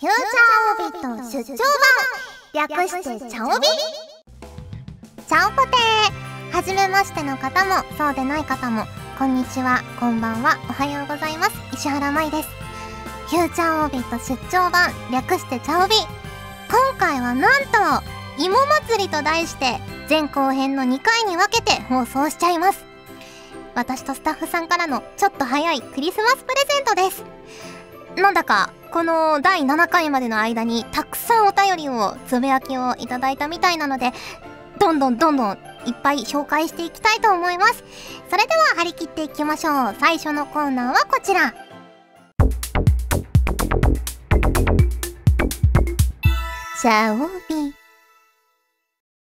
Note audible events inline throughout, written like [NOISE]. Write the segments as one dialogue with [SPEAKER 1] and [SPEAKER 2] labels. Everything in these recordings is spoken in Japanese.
[SPEAKER 1] フューチャーオービット出張版。略してチャオビ。チャオポテーはじめましての方もそうでない方もこんにちはこんばんはおはようございます。石原舞です。フューチャーオービット出張版略してチャオビ。今回はなんと芋祭りと題して前後編の2回に分けて放送しちゃいます。私とスタッフさんからのちょっと早いクリスマスプレゼントです。なんだかこの第7回までの間にたくさんお便りをつぶやきをいただいたみたいなのでどんどんどんどんいっぱい紹介していきたいと思います。それでは張り切っていきましょう。最初のコーナーはこちら。シャオビ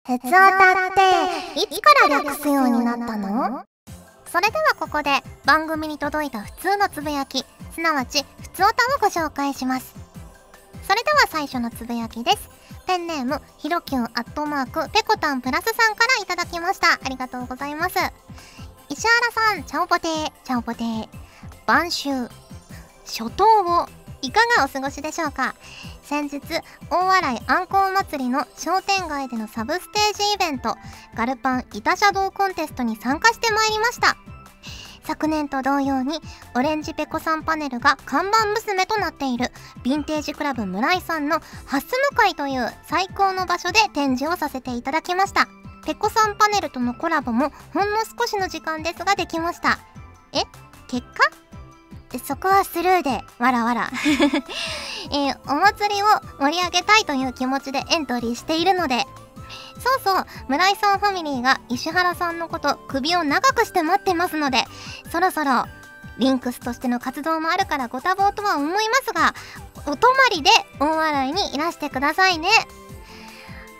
[SPEAKER 1] 鉄オタっていつから略すようになったの？それではここで番組に届いた普通のつぶやきすなわち普通おたをご紹介します。それでは最初のつぶやきです。ペンネームひろきゅんアットマークペコタンプラスさんからいただきました。ありがとうございます。石原さんチャオポテーチャオポテー。晩秋。初冬をいかがお過ごしでしょうか？先日大洗あんこう祭りの商店街でのサブステージイベントガルパン板車道コンテストに参加してまいりました。昨年と同様にオレンジペコさんパネルが看板娘となっているヴィンテージクラブ村井さんのハス向かいという最高の場所で展示をさせていただきました。ペコさんパネルとのコラボもほんの少しの時間ですができました。え？結果？そこはスルーでわらわら。[LAUGHS] えー、お祭りを盛り上げたいという気持ちでエントリーしているのでそうそう村井さんファミリーが石原さんのこと首を長くして待ってますのでそろそろリンクスとしての活動もあるからご多忙とは思いますがお泊まりで大洗にいらしてくださいね。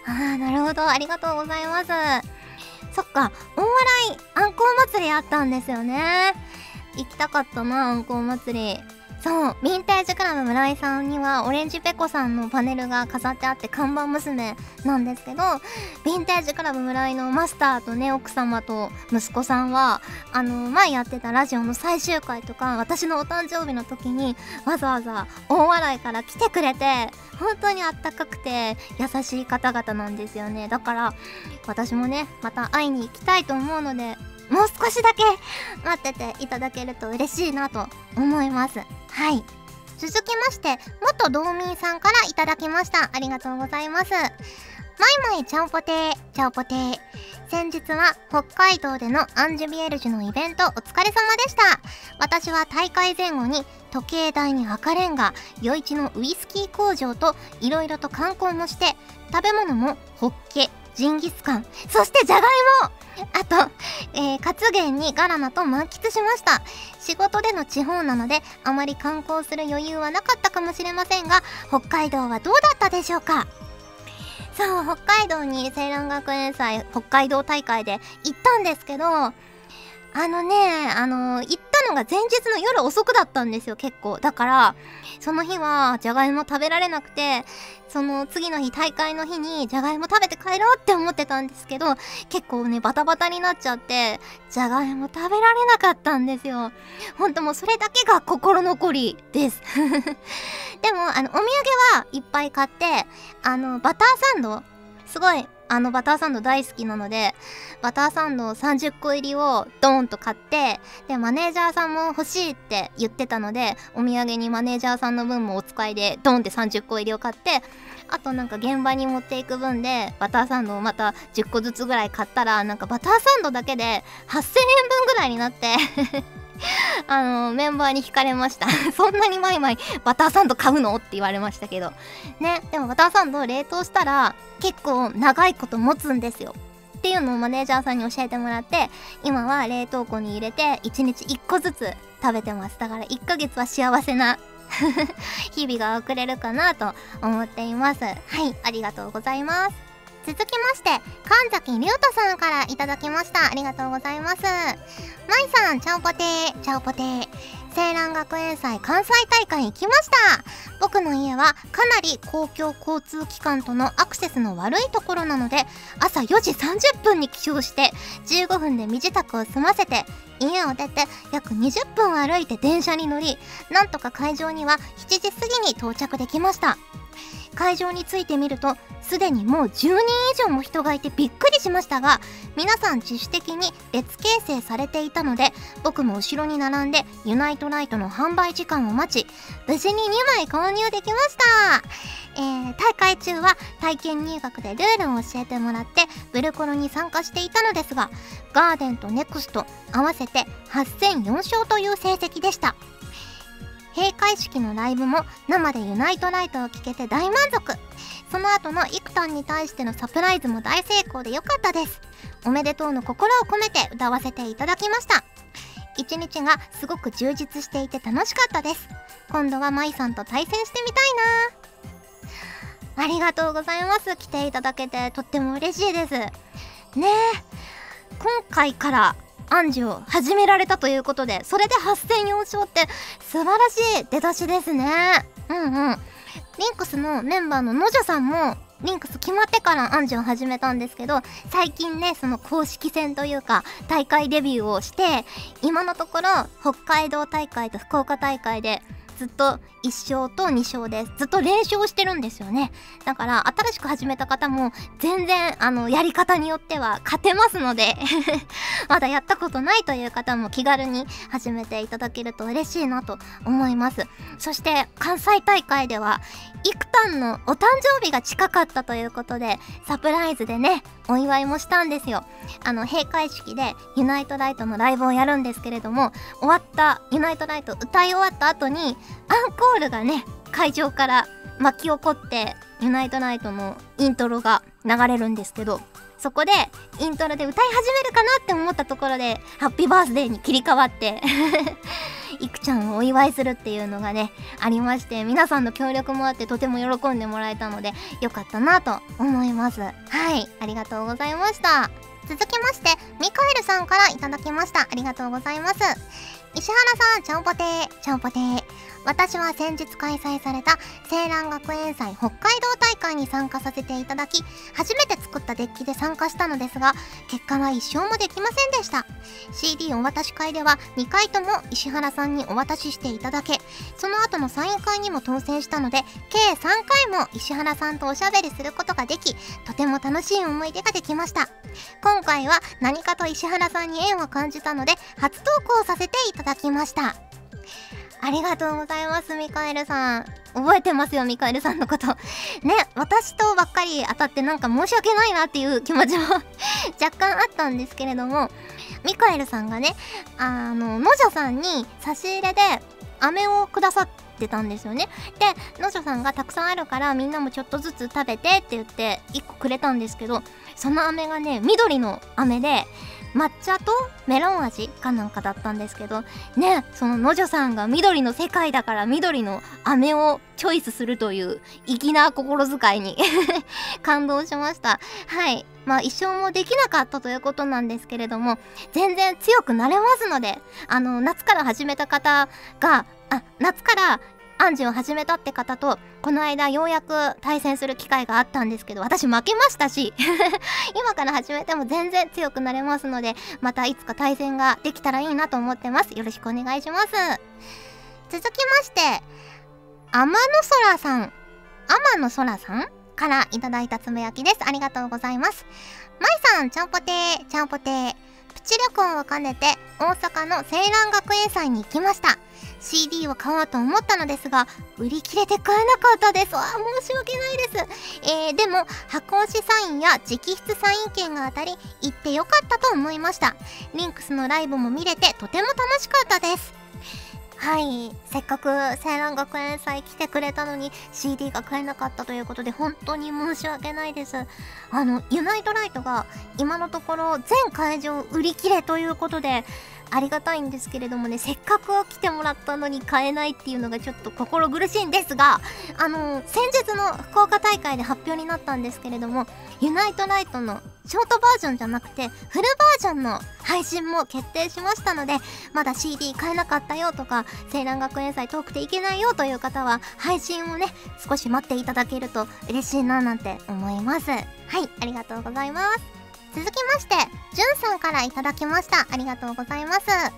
[SPEAKER 1] あーなるほど。ありがとうございます。そっか大洗あんこう祭りあったんですよね行きたかったなあんこう祭り。そうヴィンテージクラブ村井さんにはオレンジペコさんのパネルが飾ってあって看板娘なんですけどヴィンテージクラブ村井のマスターとね奥様と息子さんはあの前やってたラジオの最終回とか私のお誕生日の時にわざわざ大洗から来てくれて本当にあったかくて優しい方々なんですよね。だから私もねまた会いに行きたいと思うのでもう少しだけ待ってていただけると嬉しいなと思います。はい。続きまして元道民さんからいただきました。ありがとうございます。マイマイチャオポテーチャオポテー。先日は北海道でのアンジュビエルジュのイベントお疲れ様でした。私は大会前後に時計台に赤レンガ余市のウイスキー工場といろいろと観光もして食べ物もホッケ。ジンギスカンそしてじゃがいもあと、えー、カツゲンにガラナと満喫しました。仕事での地方なのであまり観光する余裕はなかったかもしれませんが北海道はどうだったでしょうか？そう北海道に青蘭学園祭北海道大会で行ったんですけどあのねあの行ったのが前日の夜遅くだったんですよ結構。だからその日はじゃがいも食べられなくてその次の日大会の日にじゃがいも食べて帰ろうって思ってたんですけど結構ねバタバタになっちゃってじゃがいも食べられなかったんですよ。ほんともうそれだけが心残りです。[LAUGHS] でもあのお土産はいっぱい買ってあのバターサンドすごいあのバターサンド大好きなのでバターサンド30個入りをドーンと買ってでマネージャーさんも欲しいって言ってたのでお土産にマネージャーさんの分もお使いでドーンって30個入りを買ってあとなんか現場に持っていく分でバターサンドをまた10個ずつぐらい買ったらなんかバターサンドだけで8000円分ぐらいになって。あのメンバーに聞かれました。[LAUGHS] そんなにマイマイバターサンド買うの？って言われましたけど。ねでもバターサンド冷凍したら結構長いこと持つんですよ。っていうのをマネージャーさんに教えてもらって今は冷凍庫に入れて1日1個ずつ食べてます。だから1ヶ月は幸せな [LAUGHS] 日々が送れるかなと思っています。はいありがとうございます。続きまして神崎龍太さんからいただきました。ありがとうございます。まいさんチャオポテー。チャオポテー。青蘭学園祭関西大会行きました。僕の家はかなり公共交通機関とのアクセスの悪いところなので朝4時30分に起床して15分で身支度を済ませて家を出て約20分歩いて電車に乗りなんとか会場には7時過ぎに到着できました。会場に着いてみるとすでにもう10人以上も人がいてびっくりしましたが皆さん自主的に別形成されていたので僕も後ろに並んでユナイトライトの販売時間を待ち無事に2枚購入できました。えー、大会中は体験入学でルールを教えてもらってブルコロに参加していたのですがガーデンとネクスト合わせて8戦4勝という成績でした。閉会式のライブも生でユナイトライトを聴けて大満足。その後のイクタンに対してのサプライズも大成功で良かったです。おめでとうの心を込めて歌わせていただきました。一日がすごく充実していて楽しかったです。今度はマイさんと対戦してみたいな。ありがとうございます。来ていただけてとっても嬉しいです。ねえ。今回から暗示を始められたということでそれで8戦4勝って素晴らしい出だしですね。うんうん。リンクスのメンバーののじゃさんもリンクス決まってからアンジュを始めたんですけど最近ねその公式戦というか大会デビューをして今のところ北海道大会と福岡大会でずっと1勝と2勝です。ずっと連勝してるんですよね。だから新しく始めた方も全然あのやり方によっては勝てますので [LAUGHS] まだやったことないという方も気軽に始めていただけると嬉しいなと思います。そして関西大会では幾多のお誕生日が近かったということでサプライズでねお祝いもしたんですよ。あの閉会式でユナイトライトのライブをやるんですけれども終わったユナイトライト歌い終わった後にアンコールがね会場から巻き起こってユナイトライトのイントロが流れるんですけどそこでイントロで歌い始めるかなって思ったところでハッピーバースデーに切り替わって [LAUGHS] いくちゃんをお祝いするっていうのがねありまして皆さんの協力もあってとても喜んでもらえたのでよかったなと思います。はいありがとうございました。続きましてミカエルさんからいただきました。ありがとうございます。石原さんちゃんぽてーちゃんぽてー。私は先日開催された青蘭学園祭北海道大会に参加させていただき初めて作ったデッキで参加したのですが結果は1勝もできませんでした。CD お渡し会では2回とも石原さんにお渡ししていただけその後のサイン会にも当選したので計3回も石原さんとおしゃべりすることができとても楽しい思い出ができました。今回は何かと石原さんに縁を感じたので初投稿させていただきました。ありがとうございます、ミカエルさん。覚えてますよ、ミカエルさんのこと。[LAUGHS] ね、私とばっかり当たってなんか申し訳ないなっていう気持ちも [LAUGHS] 若干あったんですけれども、ミカエルさんがね、あの、のじゃさんに差し入れで飴をくださってたんですよね。で、のじゃさんがたくさんあるからみんなもちょっとずつ食べてって言って1個くれたんですけど、その飴がね、緑の飴で、抹茶とメロン味かなんかだったんですけどねそののじょさんが緑の世界だから緑の飴をチョイスするという粋な心遣いに [LAUGHS] 感動しました。はい。まあ一生もできなかったということなんですけれども全然強くなれますのであの夏から始めた方があ夏から暗示を始めたって方とこの間ようやく対戦する機会があったんですけど私負けましたし [LAUGHS] 今から始めても全然強くなれますのでまたいつか対戦ができたらいいなと思ってます。よろしくお願いします。続きまして天の空さん。天の空さんからいただいたつぶやきです。ありがとうございます。まいさんちゃんぽてー。ちゃんぽてー。プチ旅行を兼ねて大阪の青蘭学園祭に行きました。CD を買おうと思ったのですが売り切れて買えなかったです。わ申し訳ないです、えー、でも箱押しサインや直筆サイン券が当たり行ってよかったと思いました。リンクスのライブも見れてとても楽しかったです。はい。せっかく青蘭学園祭来てくれたのに CD が買えなかったということで本当に申し訳ないです。あのユナイトライトが今のところ全会場売り切れということでありがたいんですけれどもねせっかく来てもらったのに買えないっていうのがちょっと心苦しいんですがあの先日の福岡大会で発表になったんですけれどもユナイトライトのショートバージョンじゃなくてフルバージョンの配信も決定しましたのでまだ CD 買えなかったよとか青蘭学園祭遠くていけないよという方は配信をね少し待っていただけると嬉しいななんて思います。はいありがとうございます。続きましてじゅんさんからいただきました。ありがとうございます。まい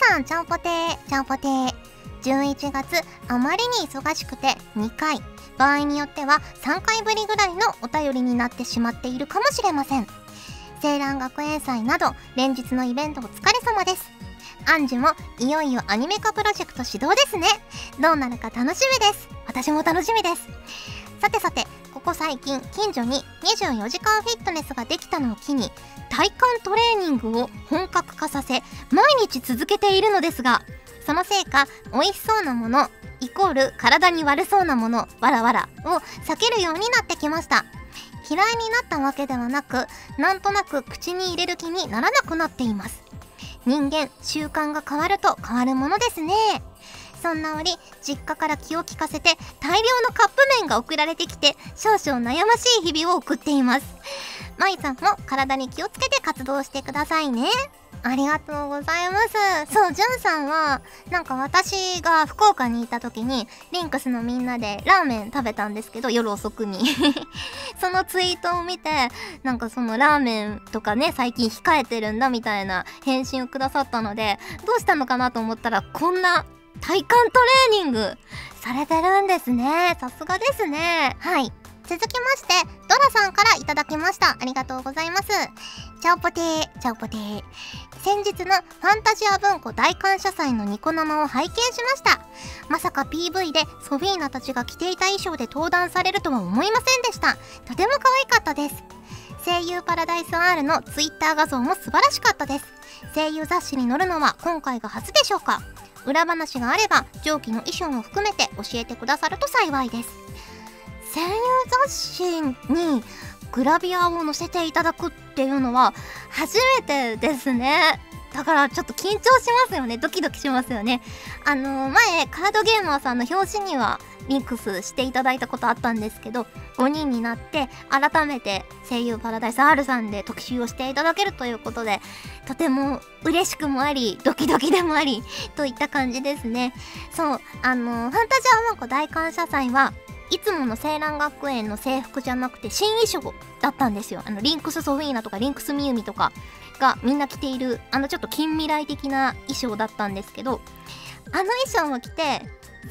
[SPEAKER 1] さんちゃんぽてー。ちゃんぽてー。11月あまりに忙しくて2回場合によっては3回ぶりぐらいのお便りになってしまっているかもしれません。青蘭学園祭など連日のイベントお疲れ様です。アンジュもいよいよアニメ化プロジェクト始動ですね。どうなるか楽しみです。私も楽しみです。さてさてこ最近近所に24時間フィットネスができたのを機に体幹トレーニングを本格化させ毎日続けているのですがそのせいか美味しそうなものイコール体に悪そうなものわらわらを避けるようになってきました。嫌いになったわけではなくなんとなく口に入れる気にならなくなっています。人間習慣が変わると変わるものですね。そんな折実家から気を利かせて大量のカップ麺が送られてきて少々悩ましい日々を送っています。まいさんも体に気をつけて活動してくださいね。ありがとうございます。そう、じゅんさんは、なんか私が福岡にいた時に、リンクスのみんなでラーメン食べたんですけど、夜遅くに。[LAUGHS] そのツイートを見て、なんかそのラーメンとかね、最近控えてるんだみたいな返信をくださったので、どうしたのかなと思ったら、こんな体幹トレーニングされてるんですね。さすがですね。はい。続きまして、ドラさんからいただきました。ありがとうございます。チャオポテー、チャオポテー。先日のファンタジア文庫大感謝祭のニコ生を拝見しました。まさか PV でソフィーナたちが着ていた衣装で登壇されるとは思いませんでした。とても可愛かったです。声優パラダイス R の Twitter 画像も素晴らしかったです。声優雑誌に載るのは今回が初でしょうか？裏話があれば上記の衣装も含めて教えてくださると幸いです。声優雑誌にグラビアを載せていただくっていうのは初めてですねだからちょっと緊張しますよね。ドキドキしますよね。あの前カードゲーマーさんの表紙にはミックスしていただいたことあったんですけど5人になって改めて声優パラダイス R さんで特集をしていただけるということでとても嬉しくもありドキドキでもありといった感じですね。そうあのファンタジアマンコ大感謝祭はいつもの青蘭学園の制服じゃなくて新衣装だったんですよ。あのリンクスソフィーナとかリンクスミユミとかがみんな着ているあのちょっと近未来的な衣装だったんですけどあの衣装を着て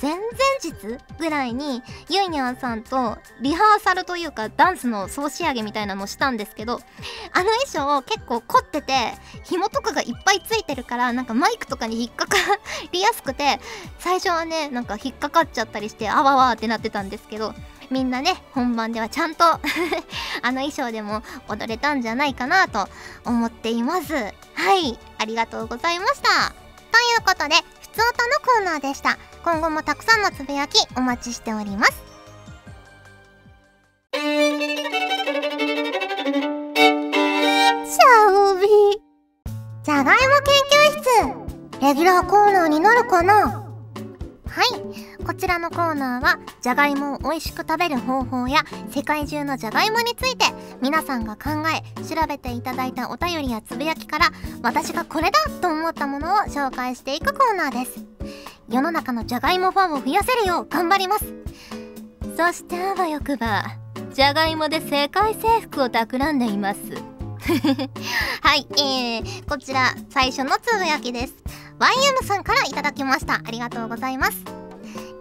[SPEAKER 1] 前々日ぐらいにユイニャンさんとリハーサルというかダンスの総仕上げみたいなのをしたんですけどあの衣装結構凝ってて紐とかがいっぱいついてるからなんかマイクとかに引っかかりやすくて最初はねなんか引っかかっちゃったりしてあわわってなってたんですけどみんなね本番ではちゃんと [LAUGHS] あの衣装でも踊れたんじゃないかなと思っています。はいありがとうございました。ということでふつおたのコーナーでした。今後もたくさんのつぶやきお待ちしております。シャオビじゃがいも研究室。レギュラーコーナーになるかな？はい。こちらのコーナーはじゃがいもを美味しく食べる方法や世界中のじゃがいもについて皆さんが考え調べていただいたお便りやつぶやきから私がこれだと思ったものを紹介していくコーナーです。世の中のじゃがいもファンを増やせるよう頑張ります。そしてあわよくばじゃがいもで世界征服を企んでいます。[LAUGHS] はい、えー、こちら最初のつぶやきです。YM さんからいただきました。ありがとうございます。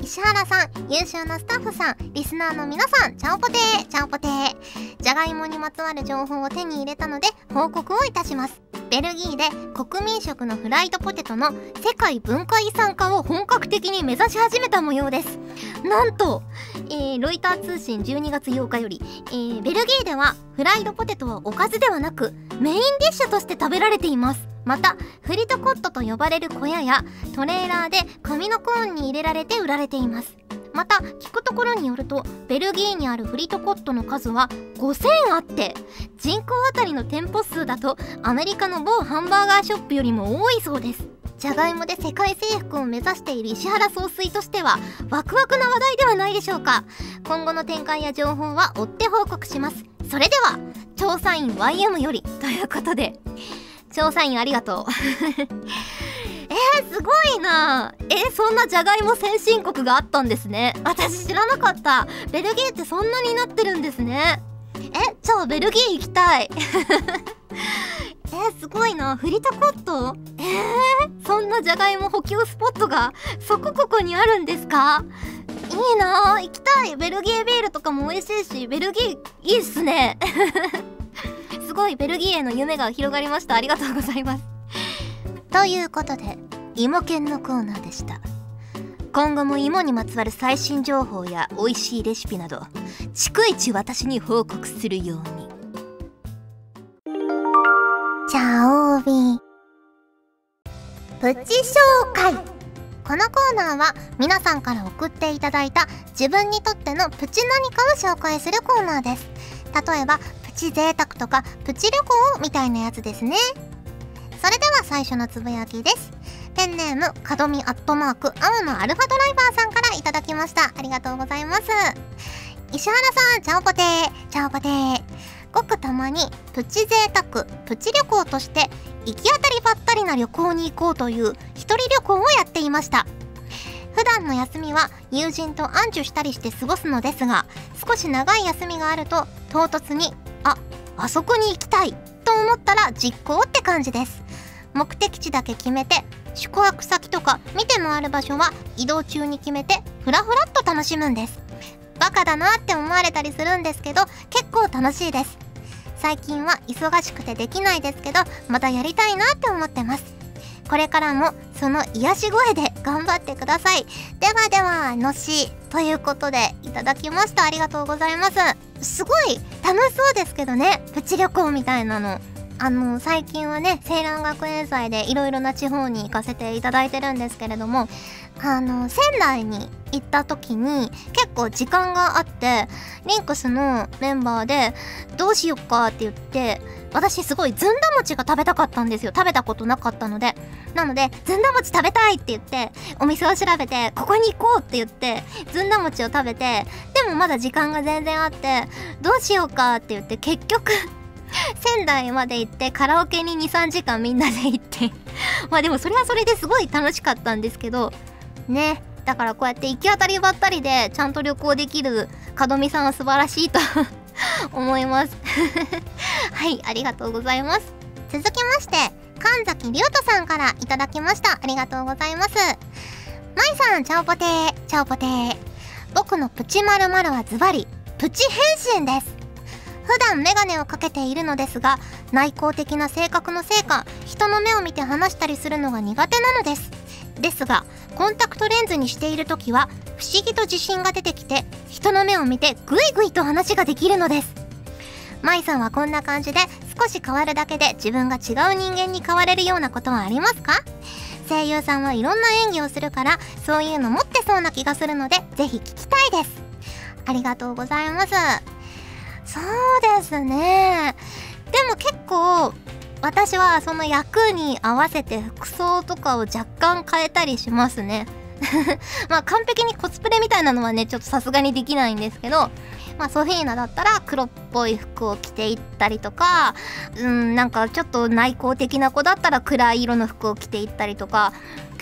[SPEAKER 1] 石原さん優秀なスタッフさんリスナーの皆さんちゃんぽてーちゃんぽてー。じゃがいもにまつわる情報を手に入れたので報告をいたします。ベルギーで国民食のフライドポテトの世界文化遺産化を本格的に目指し始めた模様です。なんと、えー、ロイター通信12月8日より、えー、ベルギーではフライドポテトはおかずではなくメインディッシュとして食べられています。またフリトコットと呼ばれる小屋やトレーラーで紙のコーンに入れられて売られています。また聞くところによるとベルギーにあるフリトコットの数は5000あって人口あたりの店舗数だとアメリカの某ハンバーガーショップよりも多いそうです。じゃがいもで世界征服を目指している石原総帥としてはワクワクな話題ではないでしょうか。今後の展開や情報は追って報告します。それでは調査員 YM よりということで。調査員ありがとう。えー、すごいな。えー、そんなじゃがいも先進国があったんですね。私知らなかった。ベルギーってそんなになってるんですね。えじゃあベルギー行きたい。[LAUGHS] えー、すごいな。フリタコット？えー、そんなじゃがいも補給スポットがそこここにあるんですか？いいな。行きたい。ベルギービールとかも美味しいしベルギーいいっすね。[LAUGHS] すごいベルギーへの夢が広がりました。ありがとうございます。ということで芋犬のコーナーでした。今後も芋にまつわる最新情報や美味しいレシピなど逐一私に報告するように。チャオビプチ紹介。このコーナーは皆さんから送っていただいた自分にとってのプチ何かを紹介するコーナーです。例えばプチ贅沢とかプチ旅行みたいなやつですね。それでは最初のつぶやきです。ペンネームかどみアットマーク青のアルファドライバーさんからいただきました。ありがとうございます。石原さんチャオポテー。チャオポテー。ごくたまにプチ贅沢プチ旅行として行き当たりばったりな旅行に行こうという一人旅行をやっていました。普段の休みは友人と暗ンしたりして過ごすのですが少し長い休みがあると唐突にああそこに行きたい。と思ったら実行って感じです。目的地だけ決めて宿泊先とか見て回る場所は移動中に決めてふらふらっと楽しむんです。バカだなって思われたりするんですけど結構楽しいです。最近は忙しくてできないですけどまたやりたいなって思ってます。これからもその癒し声で頑張ってください。ではではのし。ということでいただきました。ありがとうございます。すごい楽しそうですけどね。プチ旅行みたいなの。あの最近はね青蘭学園祭でいろいろな地方に行かせていただいてるんですけれどもあの仙台に行った時に結構時間があってリンクスのメンバーでどうしよっかって言って私すごいずんだ餅が食べたかったんですよ。食べたことなかったので。なのでずんだ餅食べたいって言ってお店を調べてここに行こうって言ってずんだ餅を食べてでもまだ時間が全然あってどうしようかって言って結局仙台まで行ってカラオケに23時間みんなで行って [LAUGHS] まあでもそれはそれですごい楽しかったんですけどねだからこうやって行き当たりばったりでちゃんと旅行できる門美さんは素晴らしいと [LAUGHS] 思います。[LAUGHS] はいありがとうございます。続きまして神崎龍斗さんからいただきました。ありがとうございます。まいさんチャオポテーチャオポテー。僕のプチまるはズバリプチ変身です。普段メガネをかけているのですが内向的な性格のせいか人の目を見て話したりするのが苦手なのです。ですがコンタクトレンズにしている時は不思議と自信が出てきて人の目を見てグイグイと話ができるのです。舞さんはこんな感じで少し変わるだけで自分が違う人間に変われるようなことはありますか？声優さんはいろんな演技をするからそういうの持ってそうな気がするのでぜひ聞きたいです。ありがとうございます。そうですね。でも結構私はその役に合わせて服装とかを若干変えたりしますね。[LAUGHS] まあ完璧にコスプレみたいなのはねちょっとさすがにできないんですけどまあソフィーナだったら黒っぽい服を着ていったりとかうんなんかちょっと内向的な子だったら暗い色の服を着ていったりとか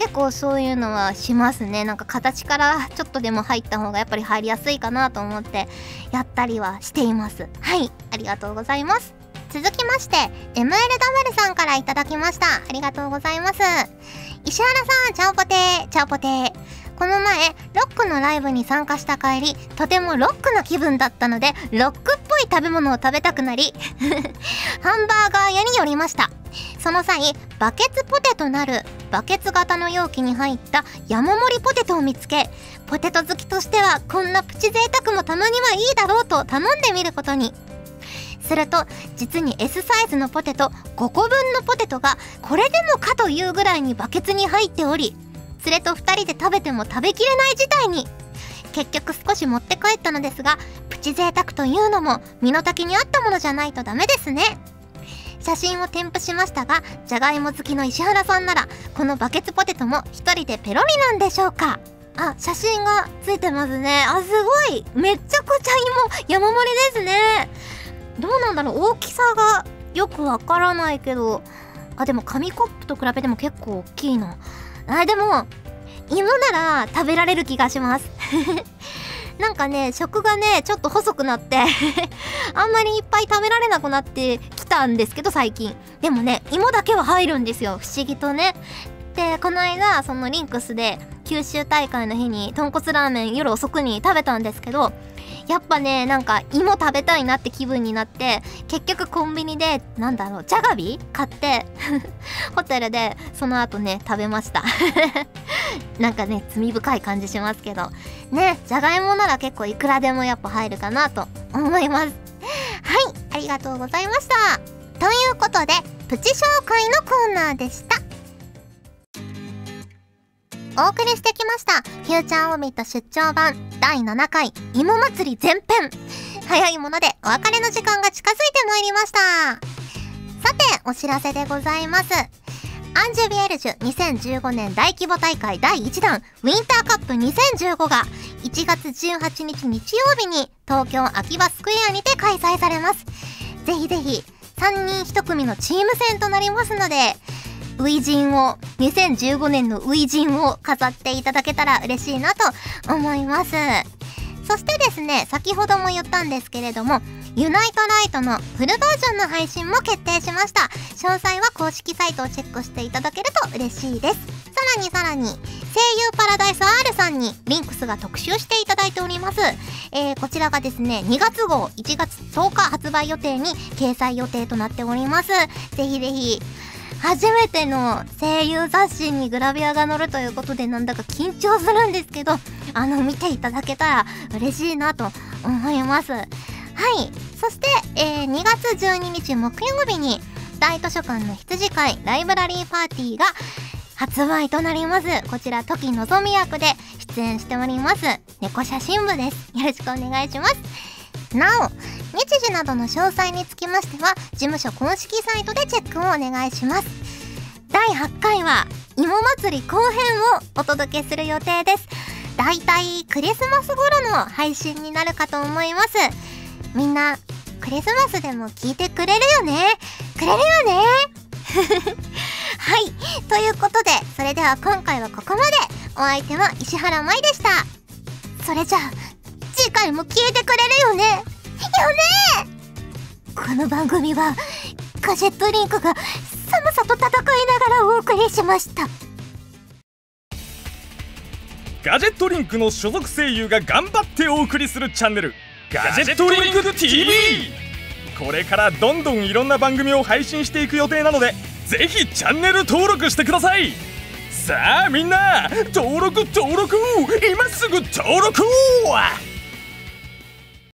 [SPEAKER 1] 結構そういうのはしますね。なんか形からちょっとでも入った方がやっぱり入りやすいかなと思ってやったりはしています。はい。ありがとうございます。続きまして MLW さんから頂きました。ありがとうございます。石原さんチャオポテーチャオポテー。この前ロックのライブに参加した帰りとてもロックな気分だったのでロックっぽい食べ物を食べたくなり [LAUGHS] ハンバーガー屋に寄りました。その際バケツポテトなるバケツ型の容器に入った山盛りポテトを見つけポテト好きとしてはこんなプチ贅沢もたまにはいいだろうと頼んでみることに。すると実に S サイズのポテト5個分のポテトがこれでもかというぐらいにバケツに入っており連れと2人で食べても食べきれない事態に。結局少し持って帰ったのですがプチ贅沢というのも身の丈に合ったものじゃないとダメですね。写真を添付しましたがじゃがいも好きの石原さんならこのバケツポテトも1人でペロリなんでしょうか。あ写真がついてますね。あすごい。めっちゃくちゃ芋山盛りですね。どうなんだろう。大きさがよくわからないけど。あでも紙コップと比べても結構大きいな。あでも芋なら食べられる気がします。[LAUGHS] なんかね食がねちょっと細くなって [LAUGHS] あんまりいっぱい食べられなくなってきたんですけど最近。でもね芋だけは入るんですよ。不思議とね。でこの間そのリンクスで九州大会の日に豚骨ラーメン夜遅くに食べたんですけどやっぱねなんか芋食べたいなって気分になって結局コンビニでなんだろうじゃがビ買って [LAUGHS] ホテルでその後ね食べました。[LAUGHS] なんかね罪深い感じしますけど。ねじゃがいもなら結構いくらでもやっぱ入るかなと思います。はいありがとうございました。ということでプチ紹介のコーナーでした。お送りしてきました。フューチャーオービット出張版第7回芋祭り前編。早いものでお別れの時間が近づいてまいりました。さてお知らせでございます。アンジュビエルジュ2015年大規模大会第1弾ウィンターカップ2015が1月18日日曜日に東京秋葉スクエアにて開催されます。ぜひぜひ3人1組のチーム戦となりますので初陣を2015年の初陣を飾っていただけたら嬉しいなと思います。そしてですね先ほども言ったんですけれどもユナイトライトのフルバージョンの配信も決定しました。詳細は公式サイトをチェックしていただけると嬉しいです。さらにさらに声優パラダイス R さんにリンクスが特集していただいております、えー、こちらがですね2月号1月10日発売予定に掲載予定となっております。ぜひぜひ初めての声優雑誌にグラビアが載るということでなんだか緊張するんですけどあの見ていただけたら嬉しいなと思います。はい。そして、えー、2月12日木曜日に大図書館の羊会ライブラリーパーティーが発売となります。こちら時のぞみ役で出演しております猫写真部です。よろしくお願いします。なお日時などの詳細につきましては事務所公式サイトでチェックをお願いします。第8回は芋祭り後編をお届けする予定です。だいたいクリスマス頃の配信になるかと思います。みんなクリスマスでも聞いてくれるよね？くれるよね？[LAUGHS] はい。ということでそれでは今回はここまで。お相手は石原舞でした。それじゃあ次回も聞いてくれるよね？よね？この番組はガジェットリンクが寒さと戦いながらお送りしました。
[SPEAKER 2] ガジェットリンクの所属声優が頑張ってお送りするチャンネルガジェットリンク TV これからどんどんいろんな番組を配信していく予定なのでぜひチャンネル登録してください。さあみんな登録登録！今すぐ登録を！